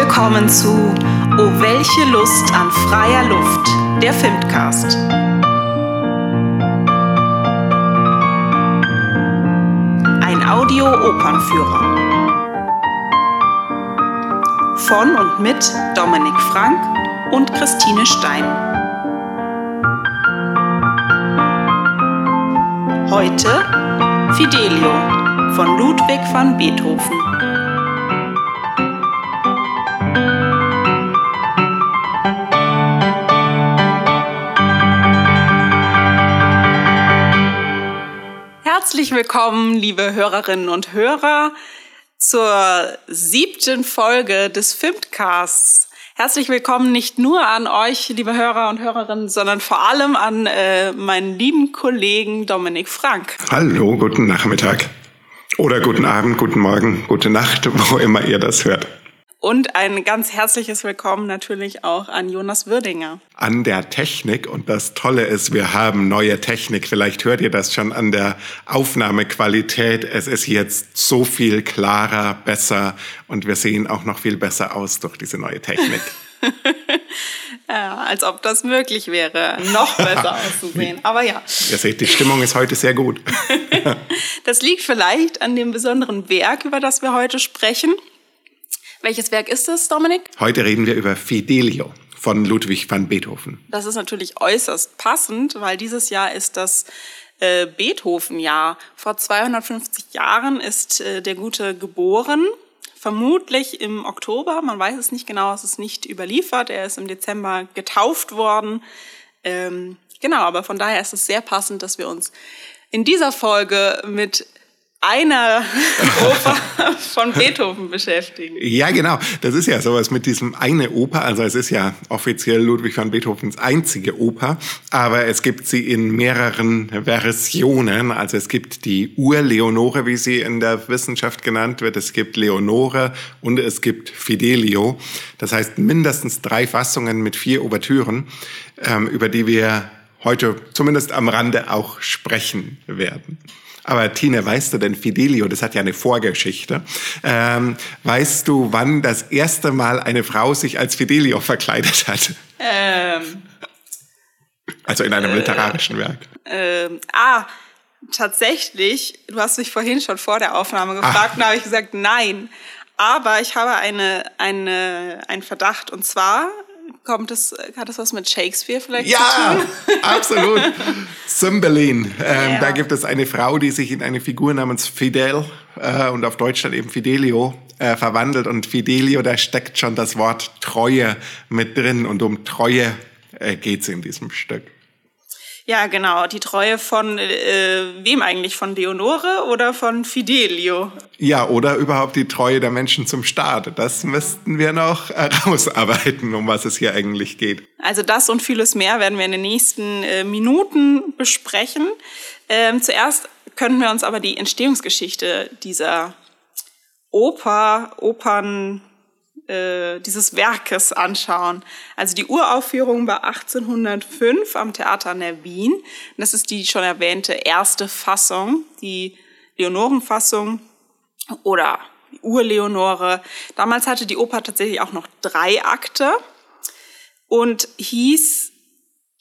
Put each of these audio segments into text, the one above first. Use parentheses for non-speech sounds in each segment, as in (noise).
willkommen zu Oh welche Lust an freier Luft, der Filmcast. Ein Audio-Opernführer. Von und mit Dominik Frank und Christine Stein. Heute Fidelio von Ludwig van Beethoven. Herzlich willkommen, liebe Hörerinnen und Hörer, zur siebten Folge des Filmcasts. Herzlich willkommen nicht nur an euch, liebe Hörer und Hörerinnen, sondern vor allem an äh, meinen lieben Kollegen Dominik Frank. Hallo, guten Nachmittag. Oder guten Abend, guten Morgen, gute Nacht, wo immer ihr das hört. Und ein ganz herzliches Willkommen natürlich auch an Jonas Würdinger. An der Technik. Und das Tolle ist, wir haben neue Technik. Vielleicht hört ihr das schon an der Aufnahmequalität. Es ist jetzt so viel klarer, besser und wir sehen auch noch viel besser aus durch diese neue Technik. (laughs) ja, als ob das möglich wäre, noch besser (laughs) auszusehen. Aber ja. Ihr seht, die Stimmung ist heute sehr gut. (laughs) das liegt vielleicht an dem besonderen Werk, über das wir heute sprechen. Welches Werk ist es, Dominik? Heute reden wir über Fidelio von Ludwig van Beethoven. Das ist natürlich äußerst passend, weil dieses Jahr ist das äh, Beethoven-Jahr. Vor 250 Jahren ist äh, der Gute geboren. Vermutlich im Oktober, man weiß es nicht genau, es ist nicht überliefert. Er ist im Dezember getauft worden. Ähm, genau, aber von daher ist es sehr passend, dass wir uns in dieser Folge mit einer Oper (laughs) von Beethoven beschäftigen. Ja, genau. Das ist ja sowas mit diesem eine Oper. Also es ist ja offiziell Ludwig van Beethovens einzige Oper, aber es gibt sie in mehreren Versionen. Also es gibt die Ur-Leonore, wie sie in der Wissenschaft genannt wird. Es gibt Leonore und es gibt Fidelio. Das heißt mindestens drei Fassungen mit vier Ouvertüren, ähm, über die wir heute zumindest am Rande auch sprechen werden. Aber Tine, weißt du denn, Fidelio, das hat ja eine Vorgeschichte. Ähm, weißt du, wann das erste Mal eine Frau sich als Fidelio verkleidet hat? Ähm, also in einem äh, literarischen Werk. Ähm, ah, tatsächlich, du hast mich vorhin schon vor der Aufnahme gefragt, Ach. und da habe ich gesagt, nein. Aber ich habe eine, eine, einen Verdacht. Und zwar Kommt das, hat das was mit Shakespeare vielleicht ja, zu tun? (laughs) Ja, absolut. Cymbeline. Ähm, ja. Da gibt es eine Frau, die sich in eine Figur namens Fidel äh, und auf Deutsch dann eben Fidelio äh, verwandelt. Und Fidelio, da steckt schon das Wort Treue mit drin. Und um Treue äh, geht es in diesem Stück. Ja, genau. Die Treue von äh, wem eigentlich? Von Leonore oder von Fidelio? Ja, oder überhaupt die Treue der Menschen zum Staat. Das müssten wir noch (laughs) herausarbeiten, um was es hier eigentlich geht. Also das und vieles mehr werden wir in den nächsten äh, Minuten besprechen. Ähm, zuerst könnten wir uns aber die Entstehungsgeschichte dieser Oper, Opern, äh, dieses Werkes anschauen. Also die Uraufführung war 1805 am Theater der Wien. Das ist die schon erwähnte erste Fassung, die Leonorenfassung oder Urleonore. Damals hatte die Oper tatsächlich auch noch drei Akte und hieß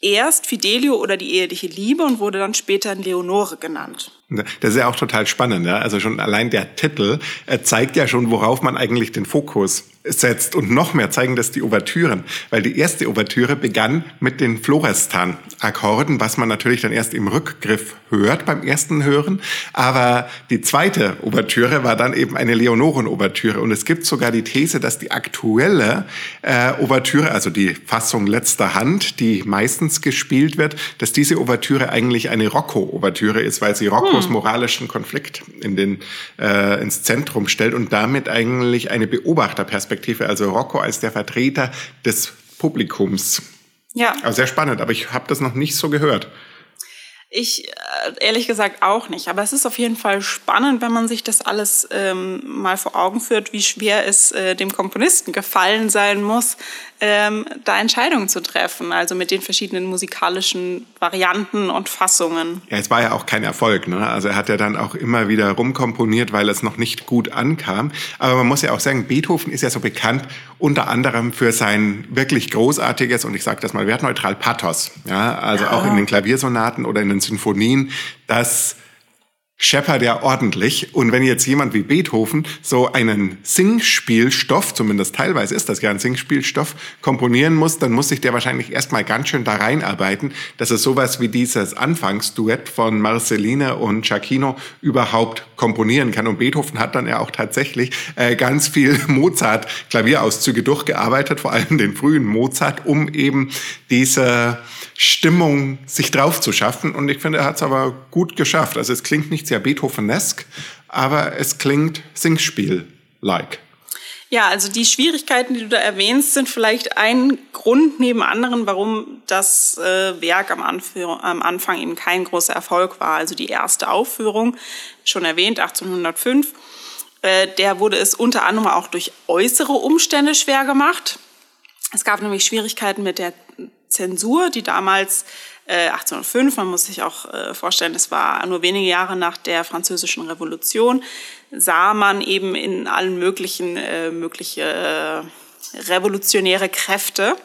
erst Fidelio oder die eheliche Liebe und wurde dann später Leonore genannt. Das ist ja auch total spannend. Ja? Also schon allein der Titel äh, zeigt ja schon, worauf man eigentlich den Fokus setzt. Und noch mehr zeigen das die Ouvertüren, weil die erste Ouvertüre begann mit den Florestan-Akkorden, was man natürlich dann erst im Rückgriff hört beim ersten Hören. Aber die zweite Ouvertüre war dann eben eine Leonoren-Ouvertüre. Und es gibt sogar die These, dass die aktuelle äh, Ouvertüre, also die Fassung letzter Hand, die meistens gespielt wird, dass diese Ouvertüre eigentlich eine Rocco-Ouvertüre ist, weil sie Roccos hm. moralischen Konflikt in den, äh, ins Zentrum stellt und damit eigentlich eine Beobachterperspektive Perspektive, also Rocco als der Vertreter des Publikums. Ja. Also sehr spannend, aber ich habe das noch nicht so gehört. Ich äh, ehrlich gesagt auch nicht. Aber es ist auf jeden Fall spannend, wenn man sich das alles ähm, mal vor Augen führt, wie schwer es äh, dem Komponisten gefallen sein muss, ähm, da Entscheidungen zu treffen. Also mit den verschiedenen musikalischen Varianten und Fassungen. Ja, es war ja auch kein Erfolg. Ne? Also er hat ja dann auch immer wieder rumkomponiert, weil es noch nicht gut ankam. Aber man muss ja auch sagen, Beethoven ist ja so bekannt unter anderem für sein wirklich großartiges, und ich sage das mal wertneutral, Pathos. Ja, also ja. auch in den Klaviersonaten oder in den Sinfonien, das scheppert ja ordentlich. Und wenn jetzt jemand wie Beethoven so einen Singspielstoff, zumindest teilweise ist das ja ein Singspielstoff, komponieren muss, dann muss sich der wahrscheinlich erstmal ganz schön da reinarbeiten, dass er sowas wie dieses Anfangsduett von Marceline und Giacchino überhaupt komponieren kann. Und Beethoven hat dann ja auch tatsächlich äh, ganz viel (laughs) Mozart-Klavierauszüge durchgearbeitet, vor allem den frühen Mozart, um eben diese Stimmung sich drauf zu schaffen. Und ich finde, er hat es aber gut geschafft. Also es klingt nicht sehr Beethovenesk, aber es klingt Singspiel-like. Ja, also die Schwierigkeiten, die du da erwähnst, sind vielleicht ein Grund neben anderen, warum das äh, Werk am, am, Anfang eben kein großer Erfolg war. Also die erste Aufführung, schon erwähnt, 1805, äh, der wurde es unter anderem auch durch äußere Umstände schwer gemacht. Es gab nämlich Schwierigkeiten mit der Zensur, die damals äh, 1805, man muss sich auch äh, vorstellen, es war nur wenige Jahre nach der Französischen Revolution, sah man eben in allen möglichen äh, mögliche äh, revolutionäre Kräfte.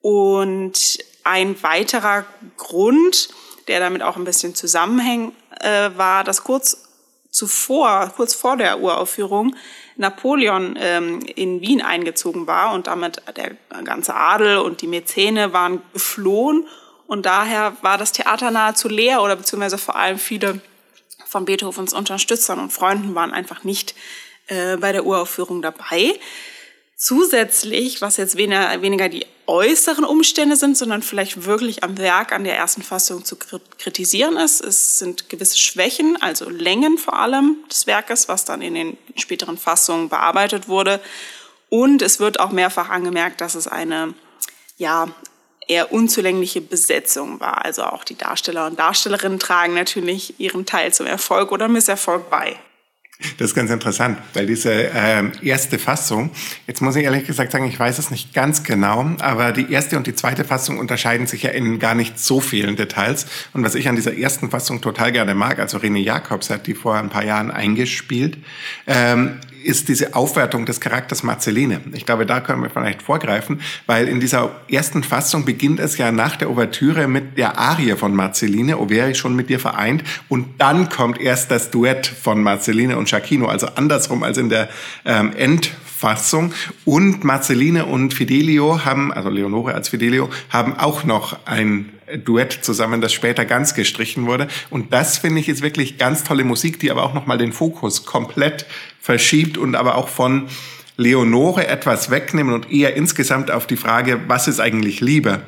Und ein weiterer Grund, der damit auch ein bisschen zusammenhängt, äh, war, dass kurz zuvor, kurz vor der Uraufführung, Napoleon ähm, in Wien eingezogen war und damit der ganze Adel und die Mäzene waren geflohen und daher war das Theater nahezu leer oder beziehungsweise vor allem viele von Beethovens Unterstützern und Freunden waren einfach nicht äh, bei der Uraufführung dabei. Zusätzlich, was jetzt weniger, die äußeren Umstände sind, sondern vielleicht wirklich am Werk, an der ersten Fassung zu kritisieren ist. Es sind gewisse Schwächen, also Längen vor allem des Werkes, was dann in den späteren Fassungen bearbeitet wurde. Und es wird auch mehrfach angemerkt, dass es eine ja, eher unzulängliche Besetzung war. Also auch die Darsteller und Darstellerinnen tragen natürlich ihren Teil zum Erfolg oder Misserfolg bei. Das ist ganz interessant, weil diese äh, erste Fassung, jetzt muss ich ehrlich gesagt sagen, ich weiß es nicht ganz genau, aber die erste und die zweite Fassung unterscheiden sich ja in gar nicht so vielen Details. Und was ich an dieser ersten Fassung total gerne mag, also René Jacobs hat die vor ein paar Jahren eingespielt, ähm, ist diese Aufwertung des Charakters Marceline. Ich glaube, da können wir vielleicht vorgreifen, weil in dieser ersten Fassung beginnt es ja nach der Ouvertüre mit der Arie von Marceline, O wäre ich schon mit dir vereint, und dann kommt erst das Duett von Marceline und Giacchino, also andersrum als in der ähm, Endfassung. Und Marceline und Fidelio haben, also Leonore als Fidelio, haben auch noch ein Duett zusammen, das später ganz gestrichen wurde. Und das finde ich ist wirklich ganz tolle Musik, die aber auch nochmal den Fokus komplett verschiebt und aber auch von Leonore etwas wegnehmen und eher insgesamt auf die Frage, was ist eigentlich Liebe,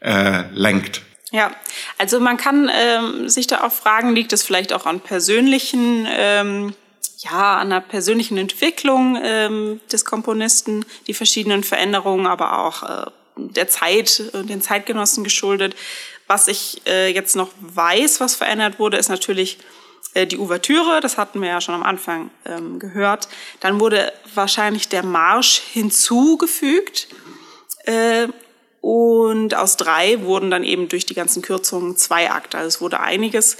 äh, lenkt. Ja, also man kann ähm, sich da auch fragen, liegt es vielleicht auch an persönlichen, ähm, ja, an der persönlichen Entwicklung ähm, des Komponisten, die verschiedenen Veränderungen, aber auch äh, der Zeit, äh, den Zeitgenossen geschuldet. Was ich äh, jetzt noch weiß, was verändert wurde, ist natürlich äh, die Ouvertüre, das hatten wir ja schon am Anfang ähm, gehört. Dann wurde wahrscheinlich der Marsch hinzugefügt. Äh, und aus drei wurden dann eben durch die ganzen Kürzungen zwei Akte. Also es wurde einiges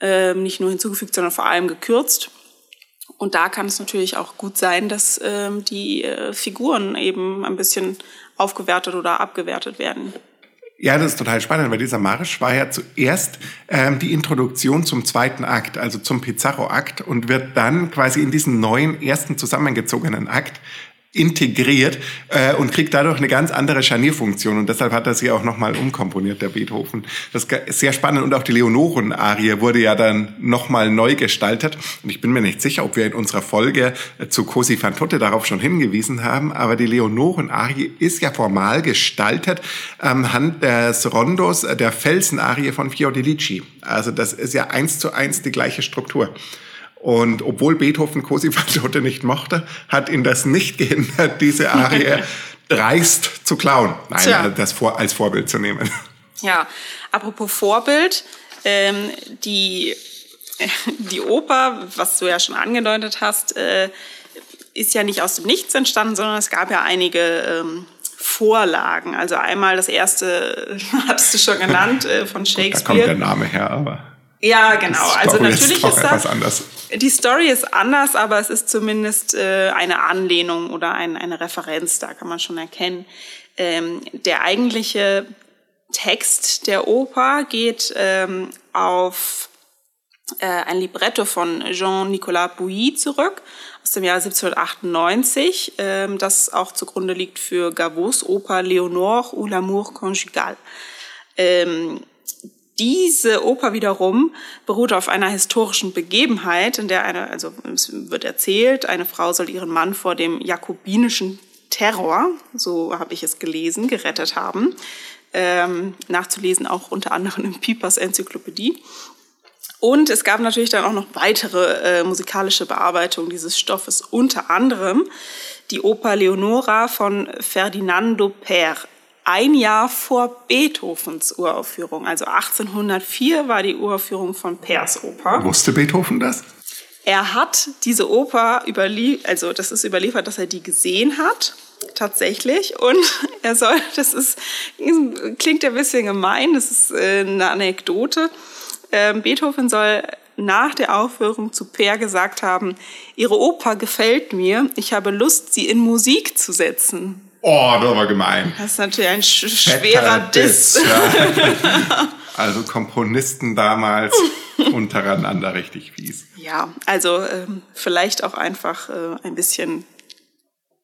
äh, nicht nur hinzugefügt, sondern vor allem gekürzt. Und da kann es natürlich auch gut sein, dass ähm, die äh, Figuren eben ein bisschen aufgewertet oder abgewertet werden. Ja, das ist total spannend, weil dieser Marsch war ja zuerst ähm, die Introduktion zum zweiten Akt, also zum Pizarro-Akt und wird dann quasi in diesen neuen ersten zusammengezogenen Akt integriert äh, und kriegt dadurch eine ganz andere Scharnierfunktion und deshalb hat er sie auch nochmal umkomponiert, der Beethoven. Das ist sehr spannend und auch die Leonoren-Arie wurde ja dann nochmal neu gestaltet und ich bin mir nicht sicher, ob wir in unserer Folge äh, zu Cosi fan tutte darauf schon hingewiesen haben, aber die Leonoren-Arie ist ja formal gestaltet anhand des Rondos äh, der Felsen-Arie von Fiordilici. Also das ist ja eins zu eins die gleiche Struktur. Und obwohl Beethoven tutte (laughs) nicht mochte, hat ihn das nicht gehindert, diese Arie dreist zu klauen. Nein, Tja. das vor, als Vorbild zu nehmen. (laughs) Ja, apropos Vorbild, ähm, die, (laughs) die Oper, was du ja schon angedeutet hast, äh, ist ja nicht aus dem Nichts entstanden, sondern es gab ja einige ähm, Vorlagen. Also einmal das erste, hattest du schon genannt, äh, von Shakespeare. Da kommt der Name her, aber. Ja, genau. Also natürlich ist, das anders. Die Story ist anders, aber es ist zumindest äh, eine Anlehnung oder ein, eine Referenz, da kann man schon erkennen. Ähm, der eigentliche Text der Oper geht ähm, auf äh, ein Libretto von Jean-Nicolas Bouilly zurück aus dem Jahr 1798, ähm, das auch zugrunde liegt für Gavots Oper Léonore ou l'amour conjugal. Ähm, diese Oper wiederum beruht auf einer historischen Begebenheit, in der eine, also es wird erzählt, eine Frau soll ihren Mann vor dem jakobinischen Terror, so habe ich es gelesen, gerettet haben. Ähm, nachzulesen auch unter anderem in Piepers Enzyklopädie. Und es gab natürlich dann auch noch weitere äh, musikalische Bearbeitungen dieses Stoffes, unter anderem die Oper Leonora von Ferdinando Per. Ein Jahr vor Beethovens Uraufführung, also 1804 war die Uraufführung von Pers Oper. Wusste Beethoven das? Er hat diese Oper überliefert, also das ist überliefert, dass er die gesehen hat, tatsächlich. Und (laughs) er soll, das ist, klingt ein bisschen gemein, das ist äh, eine Anekdote ähm, Beethoven soll nach der Aufführung zu Peer gesagt haben, Ihre Oper gefällt mir, ich habe Lust, sie in Musik zu setzen. Oh, das war gemein. Das ist natürlich ein sch schwerer Diss. Diss ja. (laughs) Also Komponisten damals untereinander richtig fies. Ja, also ähm, vielleicht auch einfach äh, ein bisschen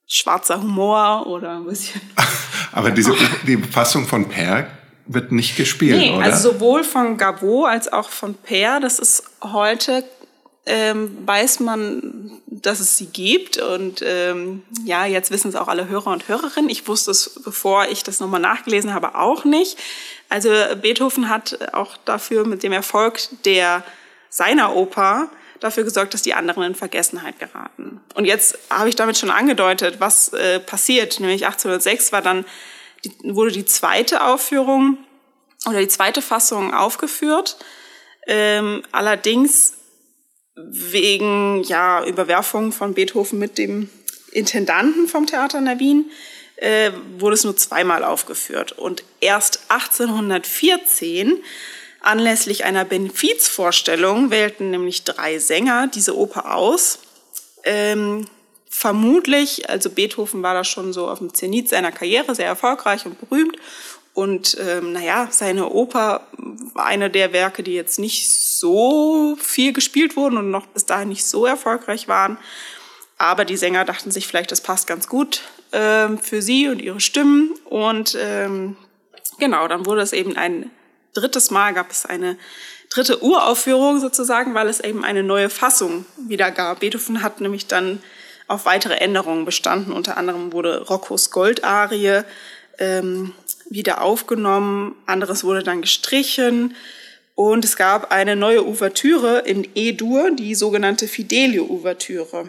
schwarzer Humor oder ein bisschen. (laughs) Aber diese die Fassung von Per wird nicht gespielt, nee, oder? Also sowohl von Gavot als auch von Per, das ist heute, ähm, weiß man, dass es sie gibt. Und ähm, ja, jetzt wissen es auch alle Hörer und Hörerinnen. Ich wusste es, bevor ich das nochmal nachgelesen habe, auch nicht. Also Beethoven hat auch dafür mit dem Erfolg der seiner Oper dafür gesorgt, dass die anderen in Vergessenheit geraten. Und jetzt habe ich damit schon angedeutet, was äh, passiert. Nämlich 1806 war dann die, wurde die zweite Aufführung oder die zweite Fassung aufgeführt. Ähm, allerdings wegen ja, Überwerfung von Beethoven mit dem Intendanten vom Theater in Wien äh, wurde es nur zweimal aufgeführt. Und erst 1814, anlässlich einer Benefizvorstellung, wählten nämlich drei Sänger diese Oper aus. Ähm, vermutlich, also Beethoven war da schon so auf dem Zenit seiner Karriere, sehr erfolgreich und berühmt. Und ähm, naja, seine Oper war eine der Werke, die jetzt nicht so viel gespielt wurden und noch bis dahin nicht so erfolgreich waren. Aber die Sänger dachten sich vielleicht, das passt ganz gut ähm, für sie und ihre Stimmen. Und ähm, genau, dann wurde es eben ein drittes Mal, gab es eine dritte Uraufführung sozusagen, weil es eben eine neue Fassung wieder gab. Beethoven hat nämlich dann auf weitere Änderungen bestanden. Unter anderem wurde Roccos Goldarie ähm, wieder aufgenommen, anderes wurde dann gestrichen und es gab eine neue Ouvertüre in E-Dur, die sogenannte Fidelio-Ouvertüre.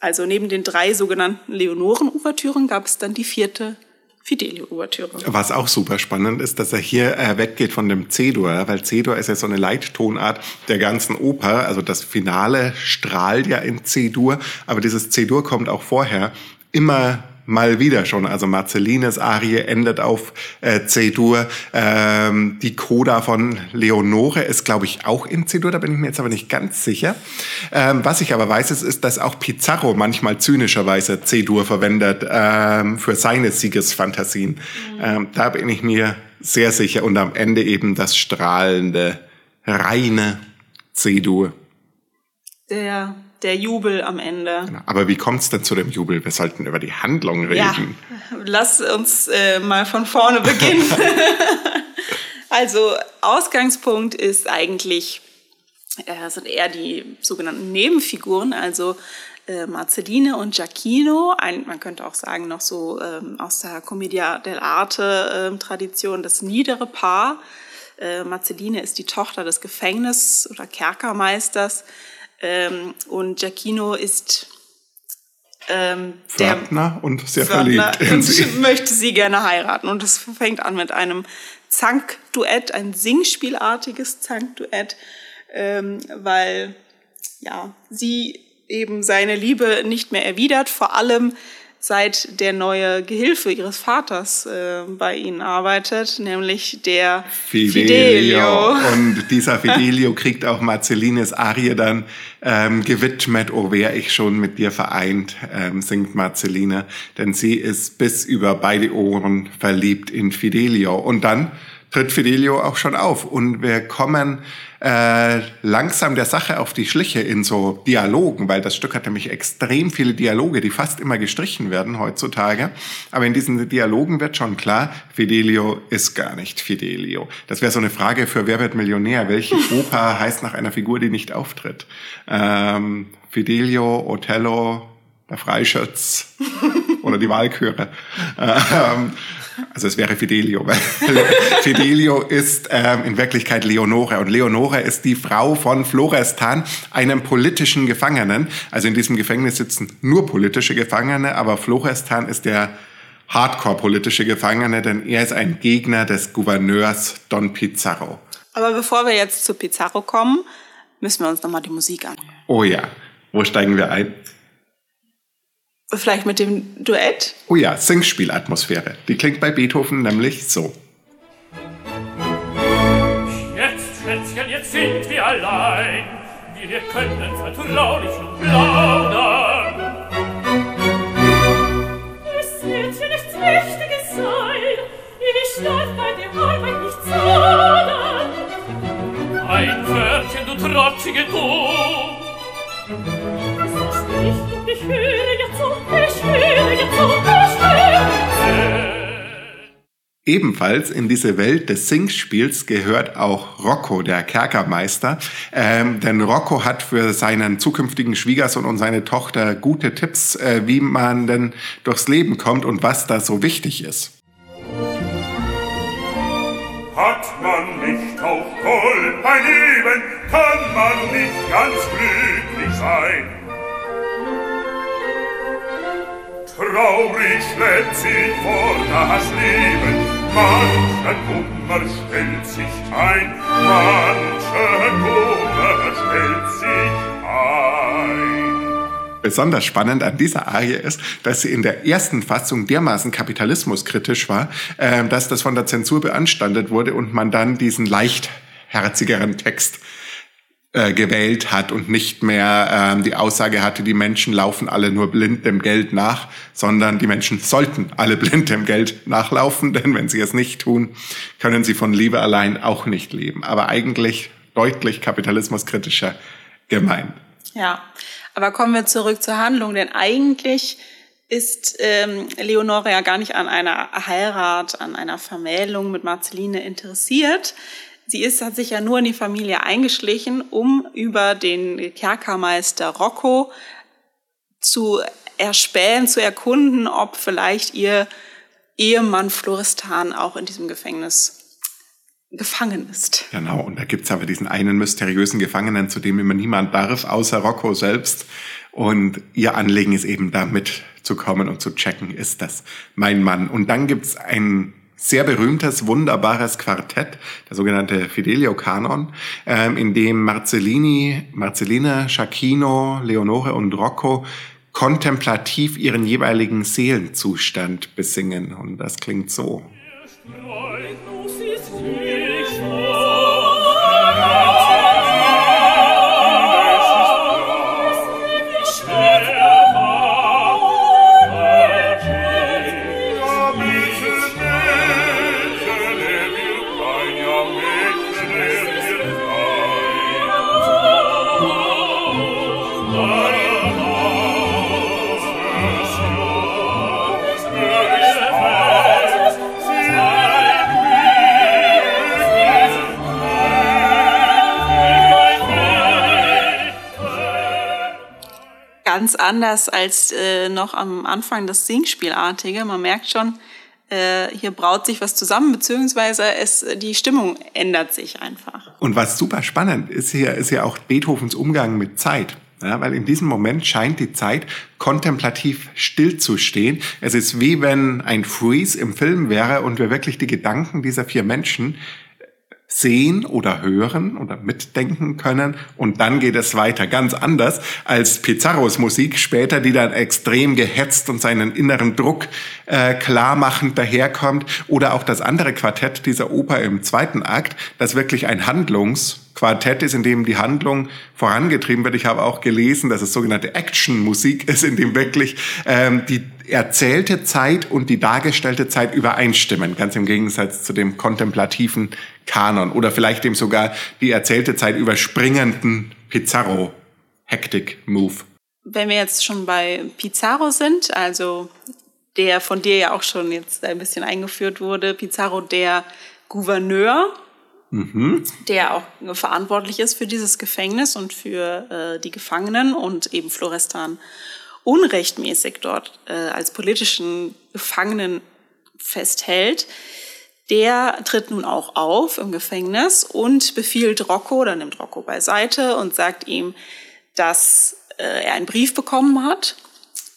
Also neben den drei sogenannten Leonoren-Ouvertüren gab es dann die vierte Fidelio-Ouvertüre. Was auch super spannend ist, dass er hier äh, weggeht von dem C-Dur, weil C-Dur ist ja so eine Leittonart der ganzen Oper. Also das Finale strahlt ja in C-Dur, aber dieses C-Dur kommt auch vorher immer mal wieder schon. Also Marcellines Arie endet auf äh, C-Dur. Ähm, die Coda von Leonore ist, glaube ich, auch in C-Dur. Da bin ich mir jetzt aber nicht ganz sicher. Ähm, was ich aber weiß, ist, ist, dass auch Pizarro manchmal zynischerweise C-Dur verwendet ähm, für seine Siegesfantasien. Mhm. Ähm, da bin ich mir sehr sicher. Und am Ende eben das strahlende, reine C-Dur. Der der Jubel am Ende. Genau. Aber wie kommt es denn zu dem Jubel? Wir sollten über die Handlung reden. Ja, lass uns äh, mal von vorne beginnen. (laughs) also Ausgangspunkt ist eigentlich, äh, sind eher die sogenannten Nebenfiguren, also äh, Marcelline und Giacchino, ein, man könnte auch sagen noch so ähm, aus der Commedia dell'arte äh, Tradition, das niedere Paar. Äh, Marceline ist die Tochter des Gefängnis- oder Kerkermeisters ähm, und Giacchino ist ähm, der Pförtner und sehr Pförtner verliebt und sie. (laughs) möchte sie gerne heiraten. Und es fängt an mit einem Zankduett, ein Singspielartiges Zankduett, ähm, weil ja sie eben seine Liebe nicht mehr erwidert. Vor allem seit der neue Gehilfe ihres Vaters äh, bei ihnen arbeitet, nämlich der Fidelio. Fidelio. Und dieser (laughs) Fidelio kriegt auch Marcellines Arie dann ähm, gewidmet, oh wär ich schon mit dir vereint, ähm, singt Marceline, denn sie ist bis über beide Ohren verliebt in Fidelio. Und dann tritt Fidelio auch schon auf. Und wir kommen äh, langsam der Sache auf die Schliche in so Dialogen, weil das Stück hat nämlich extrem viele Dialoge, die fast immer gestrichen werden heutzutage. Aber in diesen Dialogen wird schon klar, Fidelio ist gar nicht Fidelio. Das wäre so eine Frage für Wer wird Millionär? Welche (laughs) Oper heißt nach einer Figur, die nicht auftritt? Ähm, Fidelio, Othello, der Freischütz (laughs) oder die Walküre. Ähm, also es wäre Fidelio, weil (laughs) Fidelio ist ähm, in Wirklichkeit Leonore und Leonore ist die Frau von Florestan, einem politischen Gefangenen. Also in diesem Gefängnis sitzen nur politische Gefangene, aber Florestan ist der Hardcore-politische Gefangene, denn er ist ein Gegner des Gouverneurs Don Pizarro. Aber bevor wir jetzt zu Pizarro kommen, müssen wir uns nochmal die Musik an. Oh ja, wo steigen wir ein? Vielleicht mit dem Duett? Oh ja, Singspielatmosphäre. Die klingt bei Beethoven nämlich so. Jetzt, Schätzchen, jetzt sind wir allein. Wir können vertraulich plaudern. Es wird ja nichts Wichtiges sein. Ich darf bei der Arbeit nicht zaudern. Ein Wörtchen, du trotzige Du. Ebenfalls in diese Welt des Singspiels gehört auch Rocco, der Kerkermeister. Ähm, denn Rocco hat für seinen zukünftigen Schwiegersohn und seine Tochter gute Tipps, äh, wie man denn durchs Leben kommt und was da so wichtig ist. Hat man nicht auch Gold bei Leben, kann man nicht ganz glücklich sein. Traurig schleppt sich vor das Leben, mancher Kummer stellt sich ein, mancher Kummer stellt sich ein. Besonders spannend an dieser Arie ist, dass sie in der ersten Fassung dermaßen kapitalismuskritisch war, äh, dass das von der Zensur beanstandet wurde und man dann diesen leichtherzigeren Text äh, gewählt hat und nicht mehr ähm, die Aussage hatte, die Menschen laufen alle nur blind dem Geld nach, sondern die Menschen sollten alle (laughs) blind dem Geld nachlaufen, denn wenn sie es nicht tun, können sie von Liebe allein auch nicht leben. Aber eigentlich deutlich kapitalismuskritischer gemeint. Ja, aber kommen wir zurück zur Handlung, denn eigentlich ist ähm, Leonore ja gar nicht an einer Heirat, an einer Vermählung mit Marceline interessiert. Sie ist, hat sich ja nur in die Familie eingeschlichen, um über den Kerkermeister Rocco zu erspähen, zu erkunden, ob vielleicht ihr Ehemann Floristan auch in diesem Gefängnis gefangen ist. Genau, und da gibt's aber diesen einen mysteriösen Gefangenen, zu dem immer niemand darf, außer Rocco selbst. Und ihr Anliegen ist eben da mitzukommen und zu checken, ist das mein Mann. Und dann gibt's ein sehr berühmtes, wunderbares Quartett, der sogenannte Fidelio-Kanon, ähm, in dem Marcellini, Marcellina, Schacchino, Leonore und Rocco kontemplativ ihren jeweiligen Seelenzustand besingen. Und das klingt so. Ganz anders als äh, noch am Anfang das Singspielartige. Man merkt schon, äh, hier braut sich was zusammen, beziehungsweise es, die Stimmung ändert sich einfach. Und was super spannend ist hier, ist ja auch Beethovens Umgang mit Zeit. Ja, weil in diesem Moment scheint die Zeit kontemplativ stillzustehen. Es ist wie wenn ein Freeze im Film wäre und wir wirklich die Gedanken dieser vier Menschen sehen oder hören oder mitdenken können und dann geht es weiter. Ganz anders als Pizarros Musik später, die dann extrem gehetzt und seinen inneren Druck äh, klarmachend daherkommt oder auch das andere Quartett dieser Oper im zweiten Akt, das wirklich ein Handlungs Quartett ist, in dem die Handlung vorangetrieben wird. Ich habe auch gelesen, dass es sogenannte Action-Musik ist, in dem wirklich ähm, die erzählte Zeit und die dargestellte Zeit übereinstimmen, ganz im Gegensatz zu dem kontemplativen Kanon oder vielleicht dem sogar die erzählte Zeit überspringenden Pizarro-Hektik-Move. Wenn wir jetzt schon bei Pizarro sind, also der von dir ja auch schon jetzt ein bisschen eingeführt wurde, Pizarro der Gouverneur mhm. der auch verantwortlich ist für dieses Gefängnis und für äh, die Gefangenen und eben Florestan unrechtmäßig dort äh, als politischen Gefangenen festhält, der tritt nun auch auf im Gefängnis und befiehlt Rocco oder nimmt Rocco beiseite und sagt ihm, dass äh, er einen Brief bekommen hat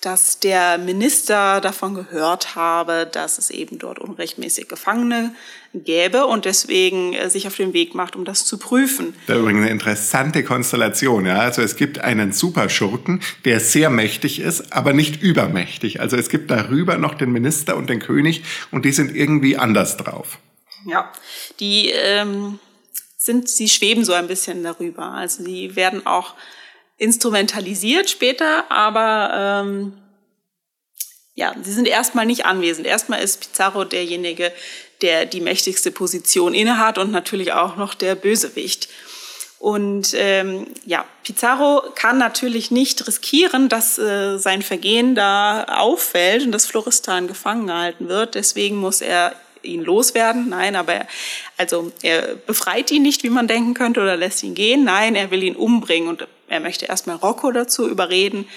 dass der Minister davon gehört habe, dass es eben dort unrechtmäßig Gefangene gäbe und deswegen äh, sich auf den Weg macht, um das zu prüfen. Da übrigens eine interessante Konstellation. Ja? Also es gibt einen Superschurken, der sehr mächtig ist, aber nicht übermächtig. Also es gibt darüber noch den Minister und den König und die sind irgendwie anders drauf. Ja, die ähm, sind, sie schweben so ein bisschen darüber. Also sie werden auch instrumentalisiert später, aber ähm, ja, sie sind erstmal nicht anwesend. Erstmal ist Pizarro derjenige, der die mächtigste Position innehat und natürlich auch noch der Bösewicht. Und ähm, ja, Pizarro kann natürlich nicht riskieren, dass äh, sein Vergehen da auffällt und dass Floristan gefangen gehalten wird. Deswegen muss er ihn loswerden. Nein, aber er, also er befreit ihn nicht, wie man denken könnte, oder lässt ihn gehen. Nein, er will ihn umbringen und er möchte erstmal Rocco dazu überreden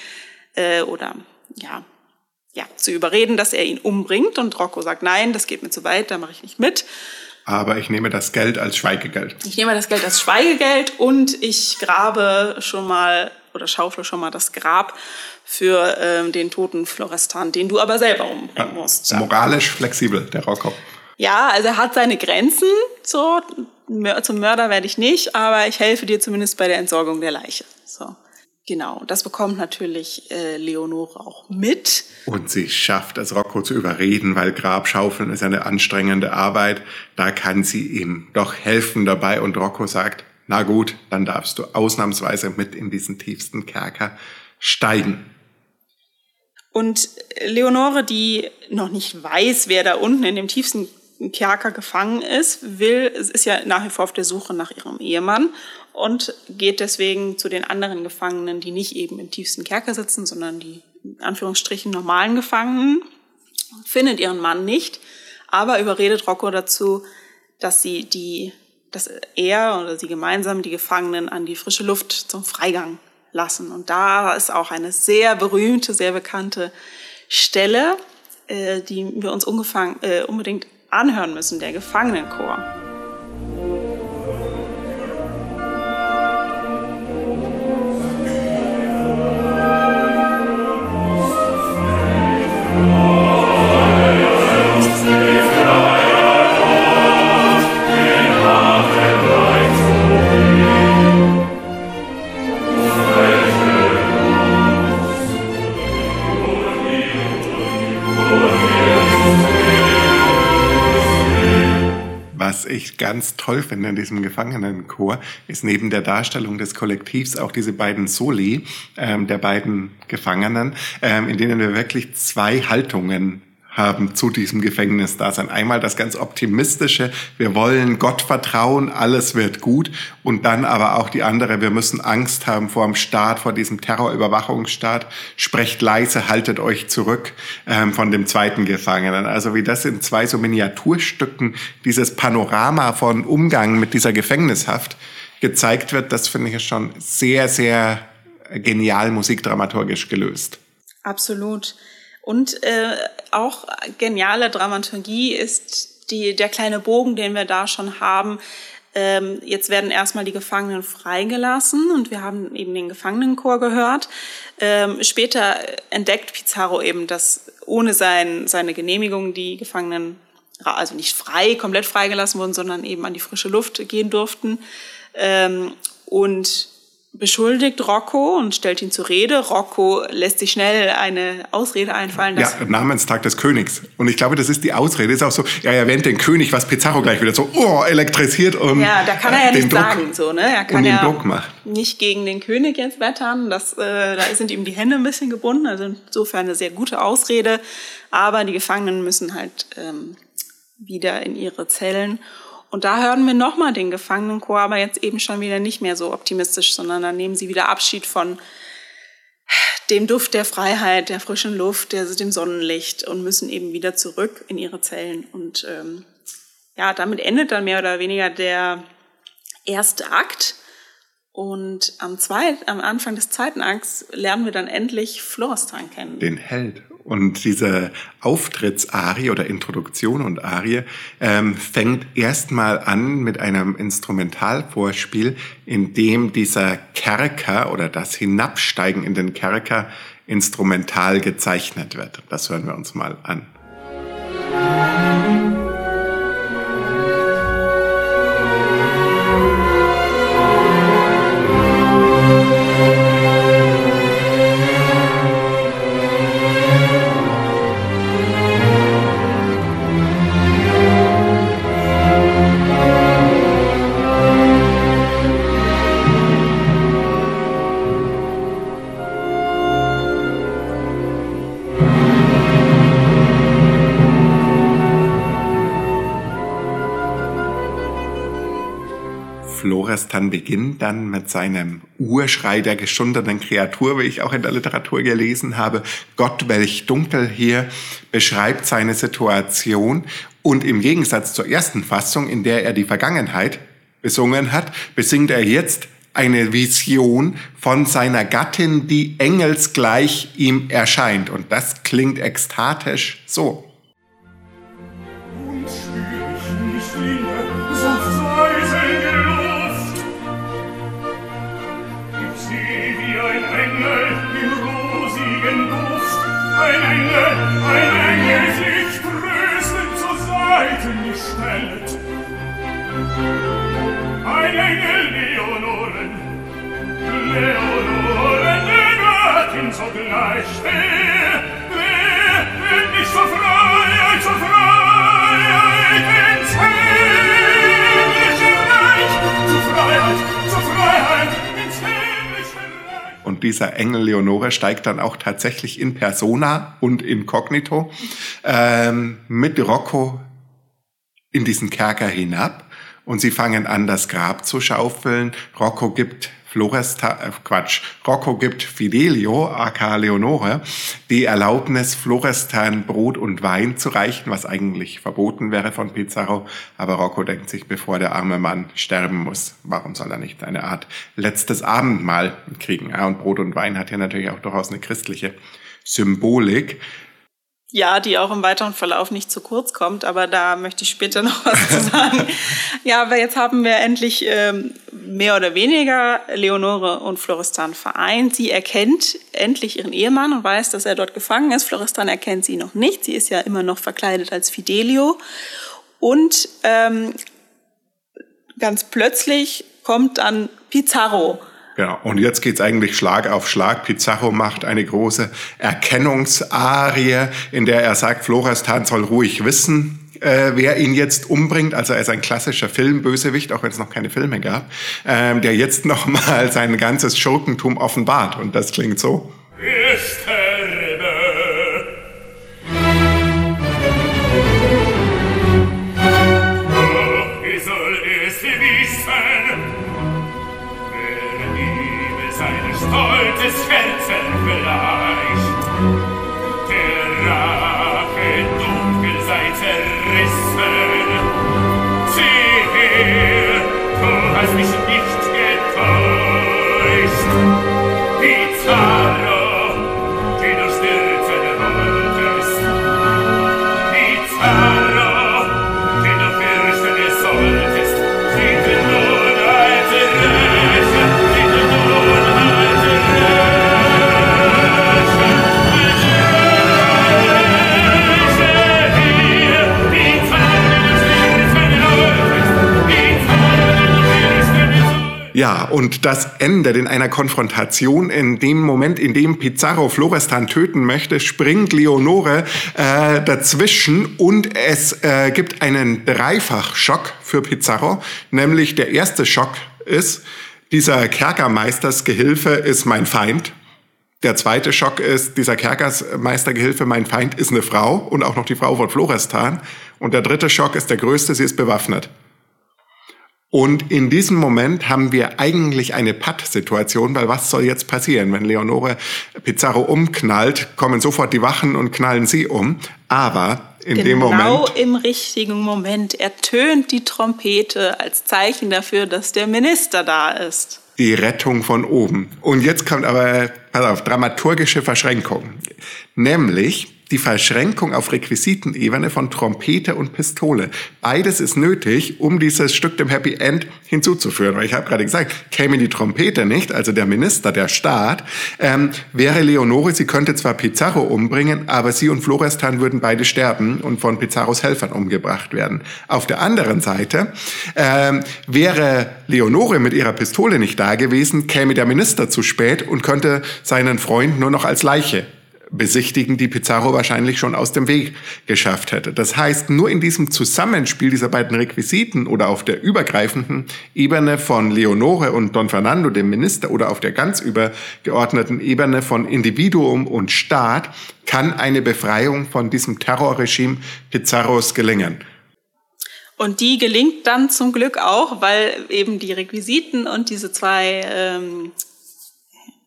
äh, oder ja, ja, zu überreden, dass er ihn umbringt. Und Rocco sagt, nein, das geht mir zu weit, da mache ich nicht mit. Aber ich nehme das Geld als Schweigegeld. Ich nehme das Geld als Schweigegeld und ich grabe schon mal oder schaufle schon mal das Grab für ähm, den toten Florestan, den du aber selber umbringen musst. Ja. Moralisch flexibel, der Rocco. Ja, also er hat seine Grenzen. So, zum Mörder werde ich nicht, aber ich helfe dir zumindest bei der Entsorgung der Leiche. So. Genau, das bekommt natürlich äh, Leonore auch mit. Und sie schafft es, Rocco zu überreden, weil Grabschaufeln ist eine anstrengende Arbeit. Da kann sie ihm doch helfen dabei. Und Rocco sagt, na gut, dann darfst du ausnahmsweise mit in diesen tiefsten Kerker steigen. Und Leonore, die noch nicht weiß, wer da unten in dem tiefsten Kerker gefangen ist, will, ist ja nach wie vor auf der Suche nach ihrem Ehemann und geht deswegen zu den anderen Gefangenen, die nicht eben im tiefsten Kerker sitzen, sondern die in Anführungsstrichen normalen Gefangenen, findet ihren Mann nicht, aber überredet Rocco dazu, dass sie die, dass er oder sie gemeinsam die Gefangenen an die frische Luft zum Freigang lassen. Und da ist auch eine sehr berühmte, sehr bekannte Stelle, äh, die wir uns äh, unbedingt anhören müssen, der Gefangenenchor. Ich ganz toll finde in diesem Gefangenenchor, ist neben der Darstellung des Kollektivs auch diese beiden Soli ähm, der beiden Gefangenen, ähm, in denen wir wirklich zwei Haltungen haben zu diesem Gefängnisdasein. Einmal das ganz optimistische, wir wollen Gott vertrauen, alles wird gut. Und dann aber auch die andere, wir müssen Angst haben vor dem Staat, vor diesem Terrorüberwachungsstaat. Sprecht leise, haltet euch zurück ähm, von dem zweiten Gefangenen. Also wie das in zwei so Miniaturstücken, dieses Panorama von Umgang mit dieser Gefängnishaft gezeigt wird, das finde ich schon sehr, sehr genial musikdramaturgisch gelöst. Absolut. Und äh, auch geniale Dramaturgie ist die, der kleine Bogen, den wir da schon haben. Ähm, jetzt werden erstmal die Gefangenen freigelassen und wir haben eben den Gefangenenchor gehört. Ähm, später entdeckt Pizarro eben, dass ohne sein, seine Genehmigung die Gefangenen also nicht frei, komplett freigelassen wurden, sondern eben an die frische Luft gehen durften. Ähm, und beschuldigt Rocco und stellt ihn zur Rede. Rocco lässt sich schnell eine Ausrede einfallen. Ja, Namenstag des Königs. Und ich glaube, das ist die Ausrede. Ist auch so, ja, er erwähnt den König, was Pizarro gleich wieder so oh, elektrisiert und Ja, da kann er ja nicht sagen, so, ne? Er kann ja Druck nicht gegen den König jetzt wettern. Das, äh, da sind ihm die Hände ein bisschen gebunden. Also insofern eine sehr gute Ausrede. Aber die Gefangenen müssen halt ähm, wieder in ihre Zellen. Und da hören wir nochmal den Gefangenenchor, aber jetzt eben schon wieder nicht mehr so optimistisch, sondern dann nehmen sie wieder Abschied von dem Duft der Freiheit, der frischen Luft, der, dem Sonnenlicht und müssen eben wieder zurück in ihre Zellen. Und ähm, ja, damit endet dann mehr oder weniger der erste Akt. Und am, zweit, am Anfang des zweiten Akts lernen wir dann endlich Florestan kennen. Den Held. Und diese Auftrittsarie oder Introduktion und Arie ähm, fängt erstmal an mit einem Instrumentalvorspiel, in dem dieser Kerker oder das Hinabsteigen in den Kerker instrumental gezeichnet wird. Das hören wir uns mal an. Florestan beginnt dann mit seinem Urschrei der geschundenen Kreatur, wie ich auch in der Literatur gelesen habe. Gott, welch dunkel hier, beschreibt seine Situation. Und im Gegensatz zur ersten Fassung, in der er die Vergangenheit besungen hat, besingt er jetzt eine Vision von seiner Gattin, die engelsgleich ihm erscheint. Und das klingt ekstatisch so. Dieser Engel Leonore steigt dann auch tatsächlich in Persona und inkognito ähm, mit Rocco in diesen Kerker hinab. Und sie fangen an, das Grab zu schaufeln. Rocco gibt Florestan, äh, Quatsch, Rocco gibt Fidelio, aka Leonore, die Erlaubnis, Florestan Brot und Wein zu reichen, was eigentlich verboten wäre von Pizarro. Aber Rocco denkt sich, bevor der arme Mann sterben muss, warum soll er nicht eine Art letztes Abendmahl kriegen? Ja, und Brot und Wein hat ja natürlich auch durchaus eine christliche Symbolik. Ja, die auch im weiteren Verlauf nicht zu kurz kommt, aber da möchte ich später (laughs) noch was zu sagen. ja, aber jetzt haben wir endlich ähm, mehr oder weniger Leonore und Florestan vereint. Sie erkennt endlich ihren Ehemann und weiß, dass er dort gefangen ist. Florestan erkennt sie noch nicht. Sie ist ja immer noch verkleidet als Fidelio. Und ähm, ganz plötzlich kommt dann Pizarro. Ja, und jetzt geht's eigentlich Schlag auf Schlag. Pizarro macht eine große Erkennungsarie, in der er sagt, Florestan soll ruhig wissen, äh, wer ihn jetzt umbringt. Also er ist ein klassischer Filmbösewicht, auch wenn es noch keine Filme gab, ähm, der jetzt (laughs) nochmal sein ganzes Schurkentum offenbart. Und das klingt so. Ich hast mich nicht getäuscht. Pizarro, Ja, und das endet in einer Konfrontation. In dem Moment, in dem Pizarro Florestan töten möchte, springt Leonore äh, dazwischen und es äh, gibt einen Dreifachschock für Pizarro. Nämlich der erste Schock ist, dieser Kerkermeistersgehilfe ist mein Feind. Der zweite Schock ist, dieser Kerkersmeistergehilfe, mein Feind, ist eine Frau und auch noch die Frau von Florestan. Und der dritte Schock ist der größte, sie ist bewaffnet. Und in diesem Moment haben wir eigentlich eine Patt-Situation, weil was soll jetzt passieren? Wenn Leonore Pizarro umknallt, kommen sofort die Wachen und knallen sie um. Aber in genau dem Moment. Genau im richtigen Moment ertönt die Trompete als Zeichen dafür, dass der Minister da ist. Die Rettung von oben. Und jetzt kommt aber, pass auf, dramaturgische Verschränkung. Nämlich, die Verschränkung auf Requisitenebene von Trompete und Pistole. Beides ist nötig, um dieses Stück dem Happy End hinzuzuführen. Weil ich habe gerade gesagt, käme die Trompete nicht, also der Minister, der Staat, ähm, wäre Leonore, sie könnte zwar Pizarro umbringen, aber sie und Florestan würden beide sterben und von Pizarros Helfern umgebracht werden. Auf der anderen Seite ähm, wäre Leonore mit ihrer Pistole nicht da gewesen, käme der Minister zu spät und könnte seinen Freund nur noch als Leiche besichtigen, die Pizarro wahrscheinlich schon aus dem Weg geschafft hätte. Das heißt, nur in diesem Zusammenspiel dieser beiden Requisiten oder auf der übergreifenden Ebene von Leonore und Don Fernando, dem Minister, oder auf der ganz übergeordneten Ebene von Individuum und Staat kann eine Befreiung von diesem Terrorregime Pizarros gelingen. Und die gelingt dann zum Glück auch, weil eben die Requisiten und diese zwei ähm,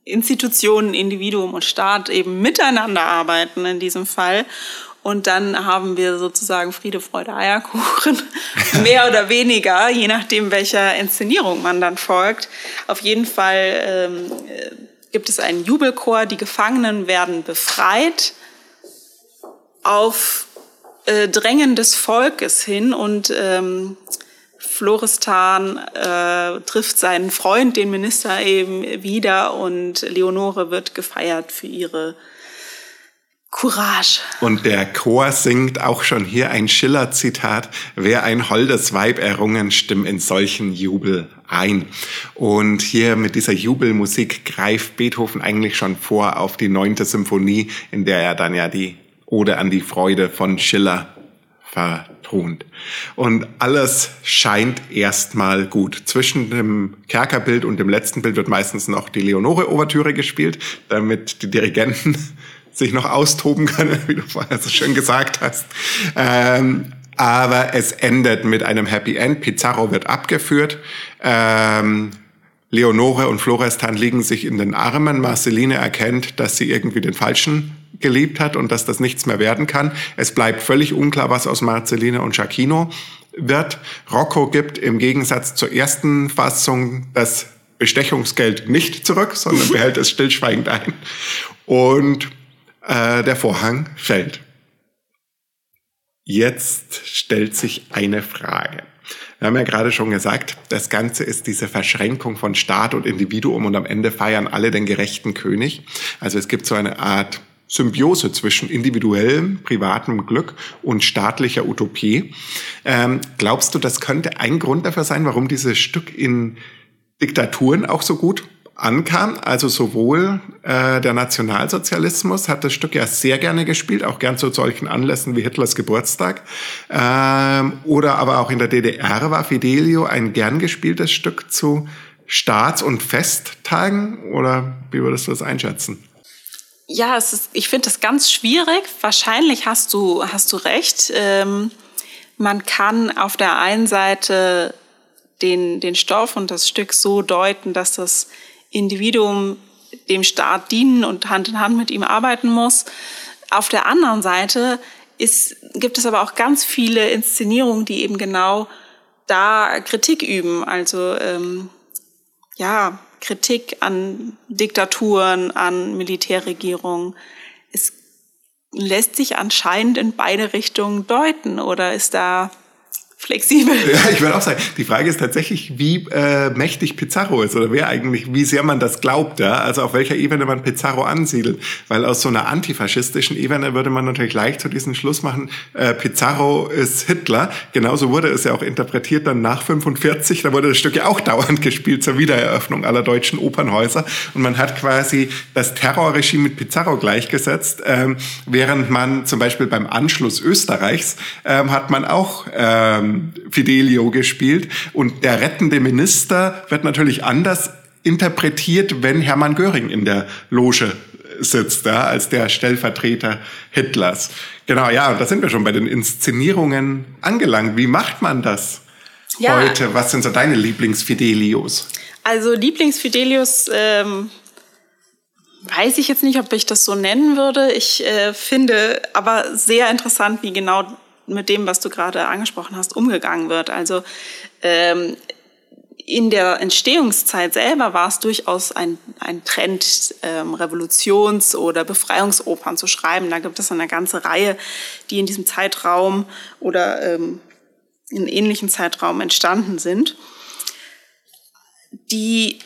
Institutionen, Individuum und Staat eben miteinander arbeiten in diesem Fall. Und dann haben wir sozusagen Friede, Freude, Eierkuchen, (laughs) mehr oder weniger, je nachdem, welcher Inszenierung man dann folgt. Auf jeden Fall ähm, gibt es einen Jubelchor, die Gefangenen werden befreit auf äh, Drängen des Volkes hin und ähm, Florestan äh, trifft seinen Freund, den Minister, eben wieder und Leonore wird gefeiert für ihre Courage. Und der Chor singt auch schon hier ein Schiller-Zitat. Wer ein holdes Weib errungen, stimm in solchen Jubel ein. Und hier mit dieser Jubelmusik greift Beethoven eigentlich schon vor auf die neunte Symphonie, in der er dann ja die Ode an die Freude von Schiller vertont. Und alles scheint erstmal gut. Zwischen dem Kerkerbild und dem letzten Bild wird meistens noch die Leonore-Ouvertüre gespielt, damit die Dirigenten (laughs) sich noch austoben können, (laughs) wie du vorher so schön gesagt hast. Ähm, aber es endet mit einem Happy End. Pizarro wird abgeführt. Ähm, Leonore und Florestan liegen sich in den Armen. Marceline erkennt, dass sie irgendwie den Falschen geliebt hat und dass das nichts mehr werden kann. Es bleibt völlig unklar, was aus Marceline und Giacchino wird. Rocco gibt im Gegensatz zur ersten Fassung das Bestechungsgeld nicht zurück, sondern (laughs) behält es stillschweigend ein. Und äh, der Vorhang fällt. Jetzt stellt sich eine Frage. Wir haben ja gerade schon gesagt, das Ganze ist diese Verschränkung von Staat und Individuum und am Ende feiern alle den gerechten König. Also es gibt so eine Art Symbiose zwischen individuellem, privatem Glück und staatlicher Utopie. Ähm, glaubst du, das könnte ein Grund dafür sein, warum dieses Stück in Diktaturen auch so gut ankam. Also sowohl äh, der Nationalsozialismus hat das Stück ja sehr gerne gespielt, auch gern zu solchen Anlässen wie Hitlers Geburtstag. Ähm, oder aber auch in der DDR war Fidelio ein gern gespieltes Stück zu Staats- und Festtagen. Oder wie würdest du das einschätzen? Ja, es ist, ich finde das ganz schwierig. Wahrscheinlich hast du, hast du recht. Ähm, man kann auf der einen Seite den, den Stoff und das Stück so deuten, dass das Individuum dem Staat dienen und Hand in Hand mit ihm arbeiten muss. Auf der anderen Seite ist, gibt es aber auch ganz viele Inszenierungen, die eben genau da Kritik üben. Also ähm, ja, Kritik an Diktaturen, an Militärregierungen. Es lässt sich anscheinend in beide Richtungen deuten oder ist da flexibel. Ja, ich würde auch sagen, die Frage ist tatsächlich, wie äh, mächtig Pizarro ist oder wer eigentlich, wie sehr man das glaubt, ja, also auf welcher Ebene man Pizarro ansiedelt, weil aus so einer antifaschistischen Ebene würde man natürlich leicht zu diesem Schluss machen, äh, Pizarro ist Hitler. Genauso wurde es ja auch interpretiert dann nach 45, da wurde das Stück ja auch dauernd gespielt zur Wiedereröffnung aller deutschen Opernhäuser. Und man hat quasi das Terrorregime mit Pizarro gleichgesetzt, ähm, während man zum Beispiel beim Anschluss Österreichs ähm, hat man auch ähm, Fidelio gespielt. Und der rettende Minister wird natürlich anders interpretiert, wenn Hermann Göring in der Loge sitzt, ja, als der Stellvertreter Hitlers. Genau, ja, da sind wir schon bei den Inszenierungen angelangt. Wie macht man das ja. heute? Was sind so deine Lieblingsfidelios? Also Lieblingsfidelios ähm, weiß ich jetzt nicht, ob ich das so nennen würde. Ich äh, finde aber sehr interessant, wie genau mit dem, was du gerade angesprochen hast, umgegangen wird. Also ähm, in der Entstehungszeit selber war es durchaus ein, ein Trend, ähm, Revolutions- oder Befreiungsopern zu schreiben. Da gibt es eine ganze Reihe, die in diesem Zeitraum oder ähm, in ähnlichen Zeitraum entstanden sind. Die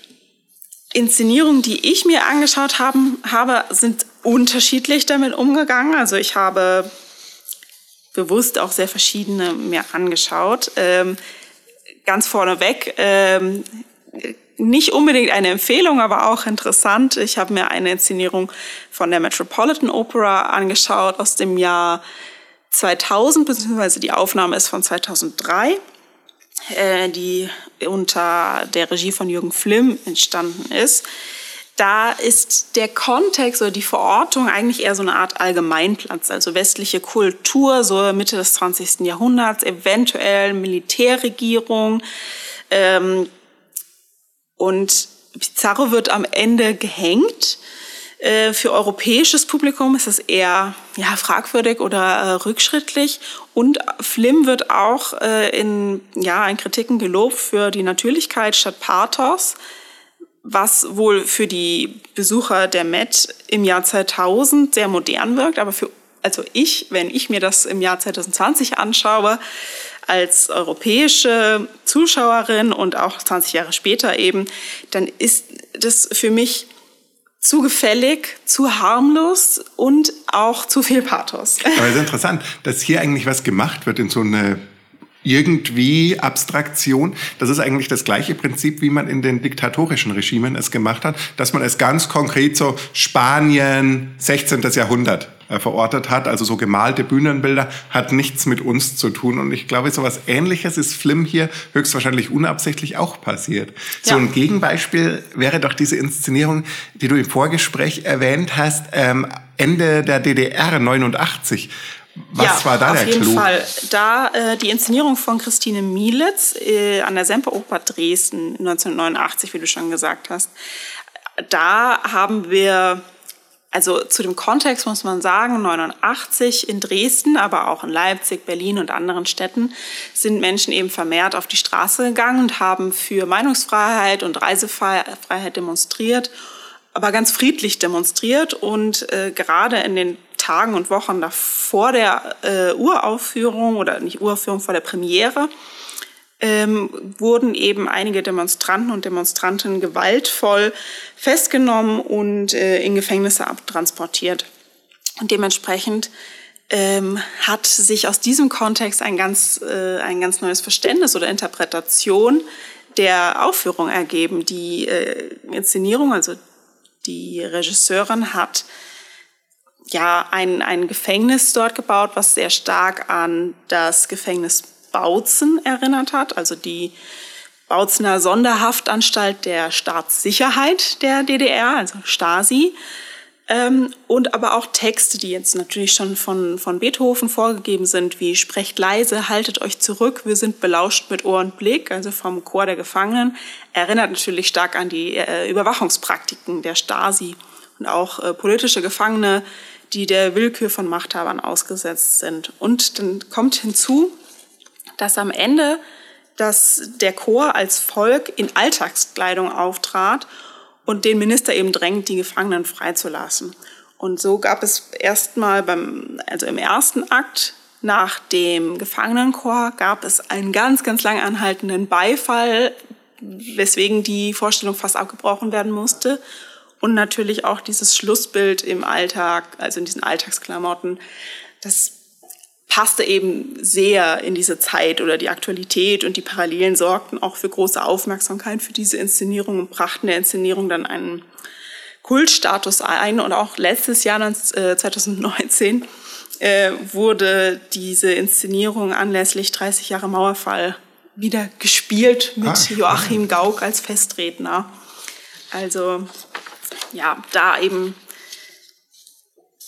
Inszenierungen, die ich mir angeschaut haben, habe, sind unterschiedlich damit umgegangen. Also ich habe bewusst auch sehr verschiedene mir angeschaut. Ähm, ganz vorneweg, ähm, nicht unbedingt eine Empfehlung, aber auch interessant. Ich habe mir eine Inszenierung von der Metropolitan Opera angeschaut aus dem Jahr 2000, beziehungsweise die Aufnahme ist von 2003, äh, die unter der Regie von Jürgen Flimm entstanden ist da ist der Kontext oder die Verortung eigentlich eher so eine Art Allgemeinplatz, also westliche Kultur, so Mitte des 20. Jahrhunderts, eventuell Militärregierung. Ähm, und Pizarro wird am Ende gehängt. Äh, für europäisches Publikum ist es eher ja, fragwürdig oder äh, rückschrittlich. Und Flim wird auch äh, in, ja, in Kritiken gelobt für die Natürlichkeit statt Pathos was wohl für die Besucher der Met im Jahr 2000 sehr modern wirkt, aber für also ich, wenn ich mir das im Jahr 2020 anschaue, als europäische Zuschauerin und auch 20 Jahre später eben, dann ist das für mich zu gefällig, zu harmlos und auch zu viel Pathos. Aber es ist interessant, dass hier eigentlich was gemacht wird in so eine irgendwie Abstraktion. Das ist eigentlich das gleiche Prinzip, wie man in den diktatorischen Regimen es gemacht hat, dass man es ganz konkret so Spanien, 16. Jahrhundert äh, verortet hat, also so gemalte Bühnenbilder, hat nichts mit uns zu tun. Und ich glaube, so was Ähnliches ist Flim hier höchstwahrscheinlich unabsichtlich auch passiert. Ja. So ein Gegenbeispiel wäre doch diese Inszenierung, die du im Vorgespräch erwähnt hast, ähm, Ende der DDR 89 was ja, war da auf der jeden Clou? Fall. Da äh, die Inszenierung von Christine Mielitz äh, an der Semperoper Dresden 1989, wie du schon gesagt hast. Da haben wir, also zu dem Kontext muss man sagen, 89 in Dresden, aber auch in Leipzig, Berlin und anderen Städten sind Menschen eben vermehrt auf die Straße gegangen und haben für Meinungsfreiheit und Reisefreiheit demonstriert aber ganz friedlich demonstriert und äh, gerade in den Tagen und Wochen davor der äh, Uraufführung oder nicht Uraufführung, vor der Premiere, ähm, wurden eben einige Demonstranten und Demonstrantinnen gewaltvoll festgenommen und äh, in Gefängnisse abtransportiert. Und dementsprechend ähm, hat sich aus diesem Kontext ein ganz, äh, ein ganz neues Verständnis oder Interpretation der Aufführung ergeben. Die äh, Inszenierung, also die Regisseurin hat ja, ein, ein Gefängnis dort gebaut, was sehr stark an das Gefängnis Bautzen erinnert hat, also die Bautzener Sonderhaftanstalt der Staatssicherheit der DDR, also Stasi. Ähm, und aber auch Texte, die jetzt natürlich schon von, von Beethoven vorgegeben sind, wie Sprecht leise, haltet euch zurück, wir sind belauscht mit Ohr und Blick, also vom Chor der Gefangenen, erinnert natürlich stark an die äh, Überwachungspraktiken der Stasi und auch äh, politische Gefangene die der Willkür von Machthabern ausgesetzt sind. Und dann kommt hinzu, dass am Ende dass der Chor als Volk in Alltagskleidung auftrat und den Minister eben drängt, die Gefangenen freizulassen. Und so gab es erstmal beim, also im ersten Akt nach dem Gefangenenchor gab es einen ganz, ganz lang anhaltenden Beifall, weswegen die Vorstellung fast abgebrochen werden musste. Und natürlich auch dieses Schlussbild im Alltag, also in diesen Alltagsklamotten, das passte eben sehr in diese Zeit oder die Aktualität und die Parallelen sorgten auch für große Aufmerksamkeit für diese Inszenierung und brachten der Inszenierung dann einen Kultstatus ein. Und auch letztes Jahr, 2019, äh, wurde diese Inszenierung anlässlich 30 Jahre Mauerfall wieder gespielt mit ah, Joachim Gauck als Festredner. Also ja, da eben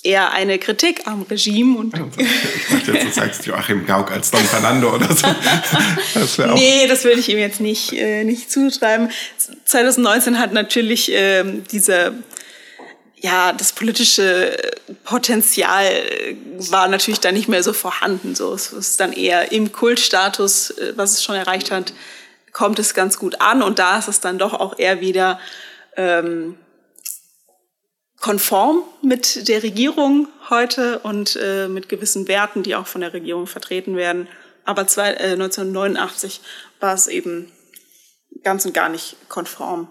eher eine Kritik am Regime. Und ich dachte jetzt, du sagst Joachim Gauck als Don Fernando oder so. Das nee, das würde ich ihm jetzt nicht, äh, nicht zuschreiben. 2019 hat natürlich äh, diese ja, das politische Potenzial war natürlich dann nicht mehr so vorhanden. So, es ist dann eher im Kultstatus, äh, was es schon erreicht hat, kommt es ganz gut an. Und da ist es dann doch auch eher wieder ähm, konform mit der Regierung heute und äh, mit gewissen Werten, die auch von der Regierung vertreten werden. Aber zwei, äh, 1989 war es eben ganz und gar nicht konform.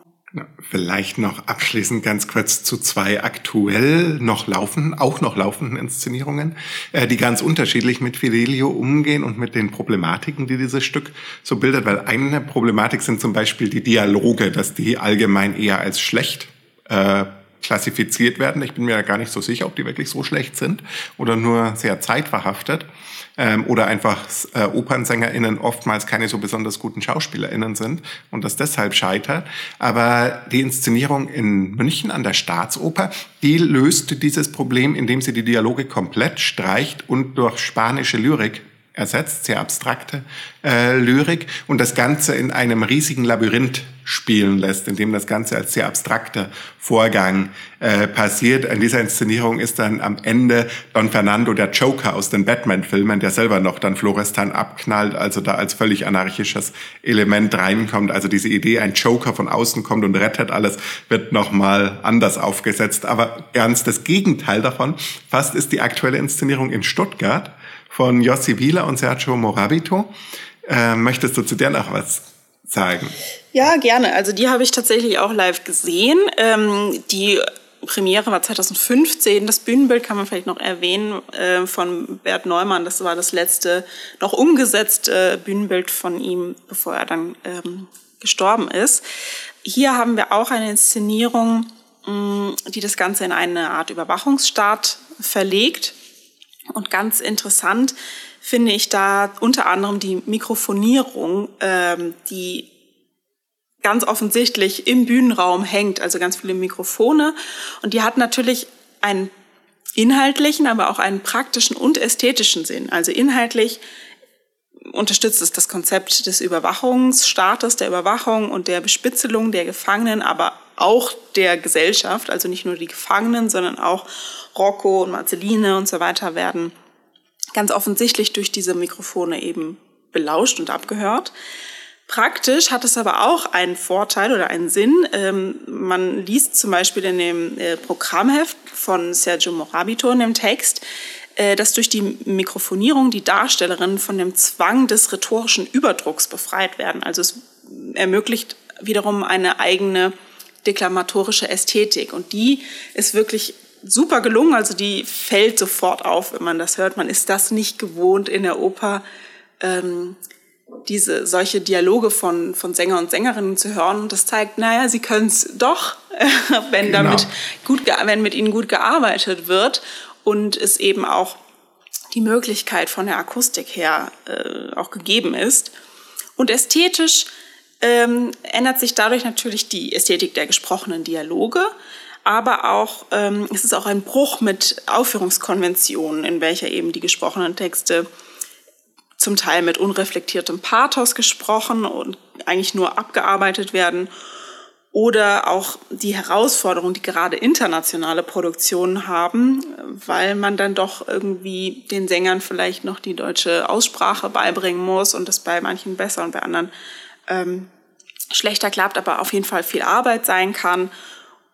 Vielleicht noch abschließend ganz kurz zu zwei aktuell noch laufenden, auch noch laufenden Inszenierungen, äh, die ganz unterschiedlich mit Fidelio umgehen und mit den Problematiken, die dieses Stück so bildet. Weil eine Problematik sind zum Beispiel die Dialoge, dass die allgemein eher als schlecht äh, klassifiziert werden. Ich bin mir gar nicht so sicher, ob die wirklich so schlecht sind oder nur sehr zeitverhaftet ähm, oder einfach äh, OpernsängerInnen oftmals keine so besonders guten SchauspielerInnen sind und das deshalb scheitert. Aber die Inszenierung in München an der Staatsoper, die löst dieses Problem, indem sie die Dialoge komplett streicht und durch spanische Lyrik ersetzt, sehr abstrakte äh, Lyrik und das Ganze in einem riesigen Labyrinth spielen lässt, in dem das Ganze als sehr abstrakter Vorgang äh, passiert. In dieser Inszenierung ist dann am Ende Don Fernando der Joker aus den Batman-Filmen, der selber noch dann Florestan abknallt, also da als völlig anarchisches Element reinkommt. Also diese Idee, ein Joker von außen kommt und rettet alles, wird nochmal anders aufgesetzt. Aber ganz das Gegenteil davon, fast ist die aktuelle Inszenierung in Stuttgart von Jossi Wieler und Sergio Morabito. Äh, möchtest du zu der noch was sagen? Ja, gerne. Also die habe ich tatsächlich auch live gesehen. Ähm, die Premiere war 2015. Das Bühnenbild kann man vielleicht noch erwähnen äh, von Bert Neumann. Das war das letzte noch umgesetzte Bühnenbild von ihm, bevor er dann ähm, gestorben ist. Hier haben wir auch eine Inszenierung, mh, die das Ganze in eine Art Überwachungsstaat verlegt. Und ganz interessant finde ich da unter anderem die Mikrofonierung, ähm, die ganz offensichtlich im Bühnenraum hängt, also ganz viele Mikrofone. Und die hat natürlich einen inhaltlichen, aber auch einen praktischen und ästhetischen Sinn. Also inhaltlich unterstützt es das Konzept des Überwachungsstaates, der Überwachung und der Bespitzelung der Gefangenen, aber auch der Gesellschaft, also nicht nur die Gefangenen, sondern auch Rocco und Marceline und so weiter werden ganz offensichtlich durch diese Mikrofone eben belauscht und abgehört. Praktisch hat es aber auch einen Vorteil oder einen Sinn. Ähm, man liest zum Beispiel in dem äh, Programmheft von Sergio Morabito in dem Text, äh, dass durch die Mikrofonierung die Darstellerinnen von dem Zwang des rhetorischen Überdrucks befreit werden. Also es ermöglicht wiederum eine eigene deklamatorische Ästhetik. Und die ist wirklich super gelungen. Also die fällt sofort auf, wenn man das hört. Man ist das nicht gewohnt in der Oper, ähm, diese solche Dialoge von, von Sänger und Sängerinnen zu hören. Und das zeigt, naja, sie können es doch, (laughs) wenn genau. damit gut, wenn mit ihnen gut gearbeitet wird und es eben auch die Möglichkeit von der Akustik her äh, auch gegeben ist. Und ästhetisch ähm, ändert sich dadurch natürlich die Ästhetik der gesprochenen Dialoge, aber auch ähm, es ist auch ein Bruch mit Aufführungskonventionen, in welcher eben die gesprochenen Texte zum Teil mit unreflektiertem Pathos gesprochen und eigentlich nur abgearbeitet werden oder auch die Herausforderung, die gerade internationale Produktionen haben, weil man dann doch irgendwie den Sängern vielleicht noch die deutsche Aussprache beibringen muss und das bei manchen besser und bei anderen ähm, schlechter klappt, aber auf jeden Fall viel Arbeit sein kann.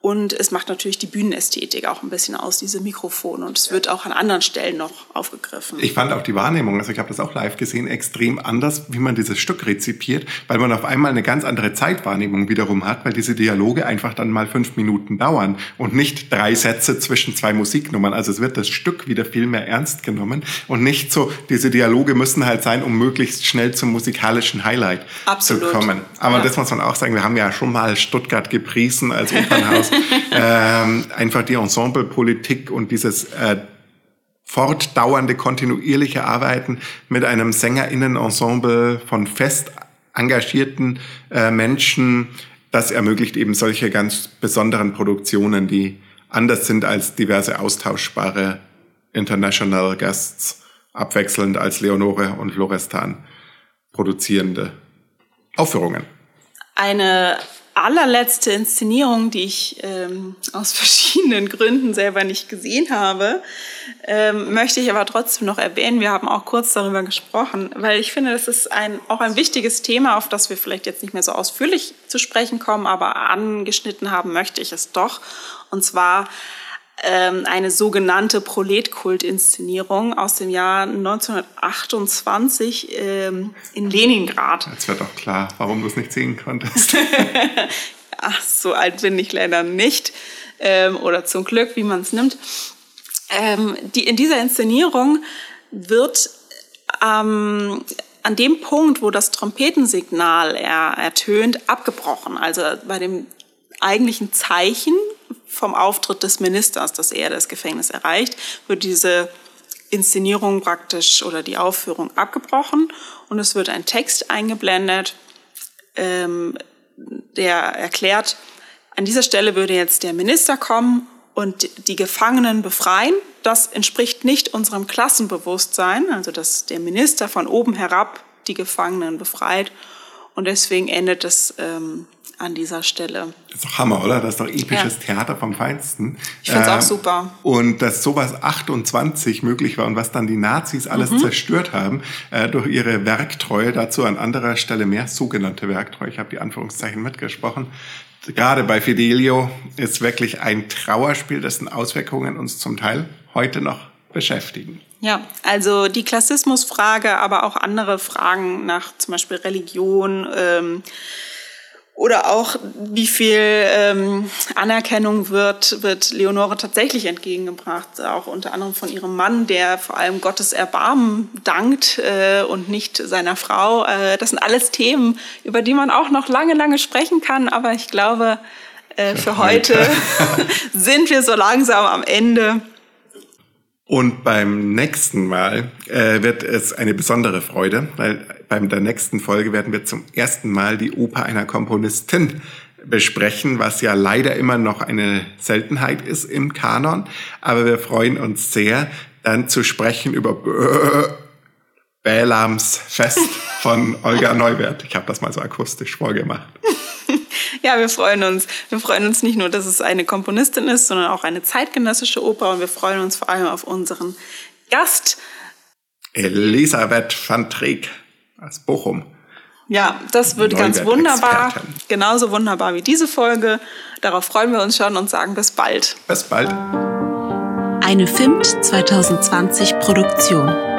Und es macht natürlich die Bühnenästhetik auch ein bisschen aus, diese Mikrofone. Und es wird auch an anderen Stellen noch aufgegriffen. Ich fand auch die Wahrnehmung, also ich habe das auch live gesehen, extrem anders, wie man dieses Stück rezipiert, weil man auf einmal eine ganz andere Zeitwahrnehmung wiederum hat, weil diese Dialoge einfach dann mal fünf Minuten dauern und nicht drei Sätze zwischen zwei Musiknummern. Also es wird das Stück wieder viel mehr ernst genommen und nicht so, diese Dialoge müssen halt sein, um möglichst schnell zum musikalischen Highlight Absolut. zu kommen. Aber ja. das muss man auch sagen, wir haben ja schon mal Stuttgart gepriesen als Opernhaus. (laughs) ähm, einfach die Ensemblepolitik und dieses äh, fortdauernde, kontinuierliche Arbeiten mit einem Sängerinnenensemble von fest engagierten äh, Menschen, das ermöglicht eben solche ganz besonderen Produktionen, die anders sind als diverse austauschbare International Guests, abwechselnd als Leonore und Florestan produzierende Aufführungen. Eine allerletzte Inszenierung, die ich ähm, aus (laughs) verschiedenen Gründen selber nicht gesehen habe, ähm, möchte ich aber trotzdem noch erwähnen. Wir haben auch kurz darüber gesprochen, weil ich finde, das ist ein, auch ein wichtiges Thema, auf das wir vielleicht jetzt nicht mehr so ausführlich zu sprechen kommen, aber angeschnitten haben möchte ich es doch. Und zwar ähm, eine sogenannte Proletkult-Inszenierung aus dem Jahr 1928 ähm, in Leningrad. Jetzt wird doch klar, warum du es nicht sehen konntest. (laughs) (laughs) Ach, so alt bin ich leider nicht. Ähm, oder zum Glück, wie man es nimmt. Ähm, die, in dieser Inszenierung wird ähm, an dem Punkt, wo das Trompetensignal er, ertönt, abgebrochen. Also bei dem eigentlichen Zeichen vom Auftritt des Ministers, dass er das Gefängnis erreicht, wird diese Inszenierung praktisch oder die Aufführung abgebrochen und es wird ein Text eingeblendet, ähm, der erklärt, an dieser Stelle würde jetzt der Minister kommen und die Gefangenen befreien. Das entspricht nicht unserem Klassenbewusstsein, also dass der Minister von oben herab die Gefangenen befreit. Und deswegen endet es ähm, an dieser Stelle. Das ist doch Hammer, oder? Das ist doch episches ja. Theater vom Feinsten. Ich finde es äh, auch super. Und dass sowas 28 möglich war und was dann die Nazis alles mhm. zerstört haben, äh, durch ihre Werktreue, dazu an anderer Stelle mehr sogenannte Werktreue, ich habe die Anführungszeichen mitgesprochen, gerade bei Fidelio ist wirklich ein Trauerspiel, dessen Auswirkungen uns zum Teil heute noch beschäftigen. Ja, also die Klassismusfrage, aber auch andere Fragen nach zum Beispiel Religion, ähm, oder auch, wie viel ähm, Anerkennung wird, wird Leonore tatsächlich entgegengebracht, auch unter anderem von ihrem Mann, der vor allem Gottes Erbarmen dankt äh, und nicht seiner Frau. Äh, das sind alles Themen, über die man auch noch lange, lange sprechen kann, aber ich glaube, äh, für heute (laughs) sind wir so langsam am Ende. Und beim nächsten Mal äh, wird es eine besondere Freude, weil beim der nächsten Folge werden wir zum ersten Mal die Oper einer Komponistin besprechen, was ja leider immer noch eine Seltenheit ist im Kanon. Aber wir freuen uns sehr, dann zu sprechen über Bälams Fest von Olga Neuwert. Ich habe das mal so akustisch vorgemacht. (laughs) Ja, wir freuen uns. Wir freuen uns nicht nur, dass es eine Komponistin ist, sondern auch eine zeitgenössische Oper. Und wir freuen uns vor allem auf unseren Gast. Elisabeth van Treek aus Bochum. Ja, das wird ganz wunderbar. Genauso wunderbar wie diese Folge. Darauf freuen wir uns schon und sagen bis bald. Bis bald. Eine FIMT 2020 Produktion.